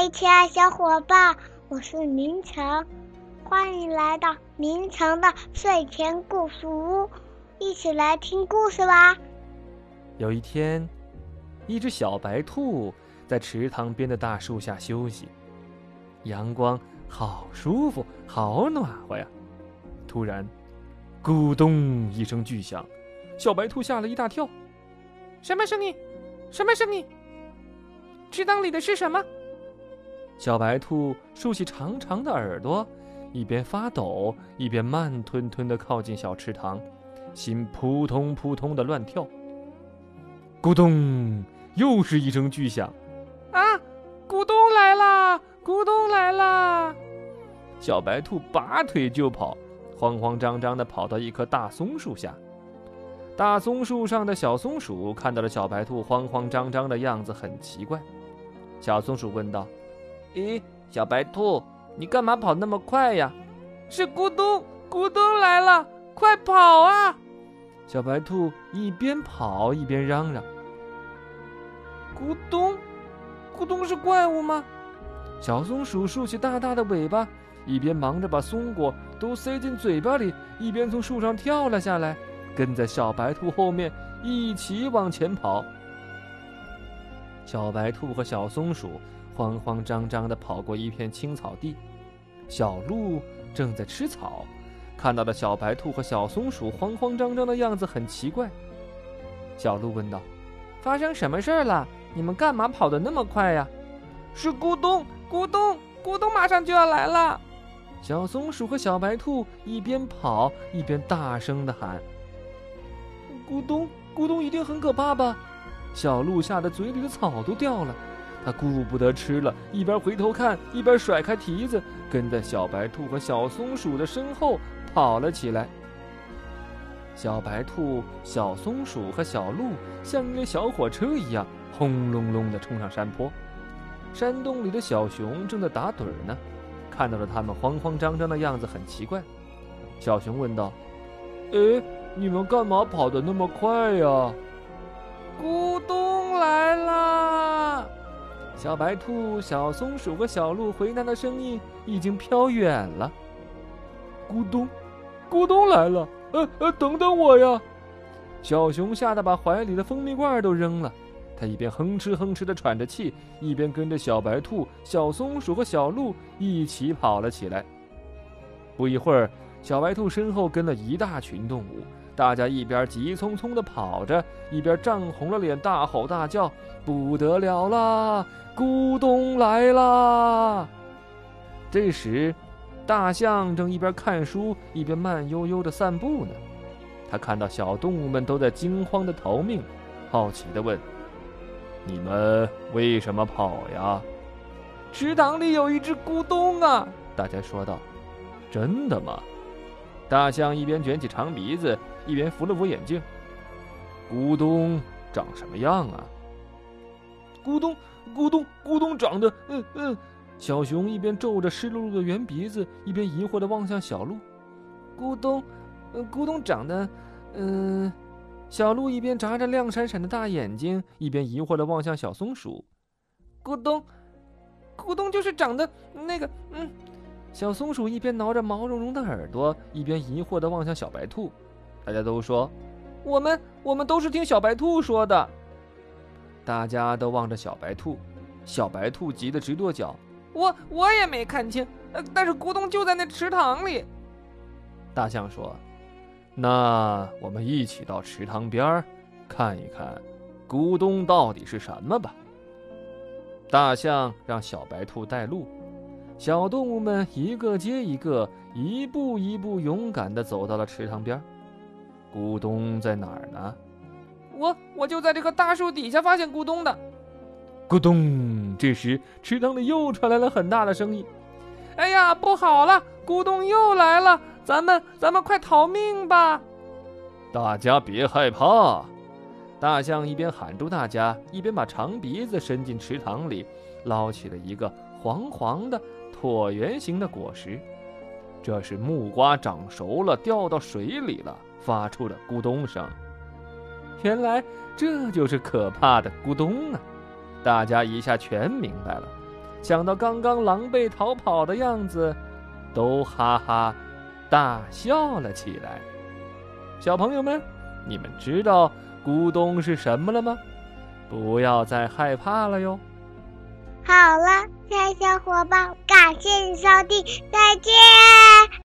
嗨，亲爱小伙伴，我是明成，欢迎来到明成的睡前故事屋，一起来听故事吧。有一天，一只小白兔在池塘边的大树下休息，阳光好舒服，好暖和呀。突然，咕咚一声巨响，小白兔吓了一大跳。什么声音？什么声音？池塘里的是什么？小白兔竖起长长的耳朵，一边发抖，一边慢吞吞地靠近小池塘，心扑通扑通地乱跳。咕咚，又是一声巨响。啊！咕咚来啦！咕咚来啦！小白兔拔腿就跑，慌慌张张地跑到一棵大松树下。大松树上的小松鼠看到了小白兔慌慌张张的样子，很奇怪。小松鼠问道。咦，小白兔，你干嘛跑那么快呀？是咕咚，咕咚来了，快跑啊！小白兔一边跑一边嚷嚷。咕咚，咕咚是怪物吗？小松鼠竖起大大的尾巴，一边忙着把松果都塞进嘴巴里，一边从树上跳了下来，跟在小白兔后面一起往前跑。小白兔和小松鼠。慌慌张张地跑过一片青草地，小鹿正在吃草，看到了小白兔和小松鼠慌慌张张的样子，很奇怪。小鹿问道：“发生什么事儿了？你们干嘛跑得那么快呀？”“是咕咚，咕咚，咕咚，马上就要来了！”小松鼠和小白兔一边跑一边大声地喊：“咕咚，咕咚，一定很可怕吧？”小鹿吓得嘴里的草都掉了。它顾不得吃了，一边回头看，一边甩开蹄子，跟在小白兔和小松鼠的身后跑了起来。小白兔、小松鼠和小鹿像一列小火车一样，轰隆隆地冲上山坡。山洞里的小熊正在打盹呢，看到了他们慌慌张张的样子，很奇怪。小熊问道：“哎，你们干嘛跑得那么快呀？”咕咚来啦！小白兔、小松鼠和小鹿回答的声音已经飘远了。咕咚，咕咚来了！呃呃，等等我呀！小熊吓得把怀里的蜂蜜罐都扔了。他一边哼哧哼哧的喘着气，一边跟着小白兔、小松鼠和小鹿一起跑了起来。不一会儿，小白兔身后跟了一大群动物。大家一边急匆匆地跑着，一边涨红了脸，大吼大叫：“不得了啦！咕咚来啦！”这时，大象正一边看书一边慢悠悠地散步呢。他看到小动物们都在惊慌地逃命，好奇地问：“你们为什么跑呀？”池塘里有一只咕咚啊！大家说道：“真的吗？”大象一边卷起长鼻子，一边扶了扶眼镜。咕咚长什么样啊？咕咚咕咚咕咚长得……嗯嗯。小熊一边皱着湿漉漉的圆鼻子，一边疑惑地望向小鹿。咕咚，咕咚长得……嗯。小鹿一边眨着亮闪闪的大眼睛，一边疑惑地望向小松鼠。咕咚，咕咚就是长得那个……嗯。小松鼠一边挠着毛茸茸的耳朵，一边疑惑地望向小白兔。大家都说：“我们我们都是听小白兔说的。”大家都望着小白兔，小白兔急得直跺脚：“我我也没看清，但是咕咚就在那池塘里。”大象说：“那我们一起到池塘边儿看一看，咕咚到底是什么吧。”大象让小白兔带路。小动物们一个接一个，一步一步勇敢地走到了池塘边。咕咚在哪儿呢？我我就在这棵大树底下发现咕咚的。咕咚！这时池塘里又传来了很大的声音。哎呀，不好了！咕咚又来了！咱们咱们快逃命吧！大家别害怕。大象一边喊住大家，一边把长鼻子伸进池塘里，捞起了一个黄黄的。椭圆形的果实，这是木瓜长熟了掉到水里了，发出的咕咚声。原来这就是可怕的咕咚啊！大家一下全明白了。想到刚刚狼狈逃跑的样子，都哈哈大笑了起来。小朋友们，你们知道咕咚是什么了吗？不要再害怕了哟。好了，亲爱小伙伴，感谢你收听，再见。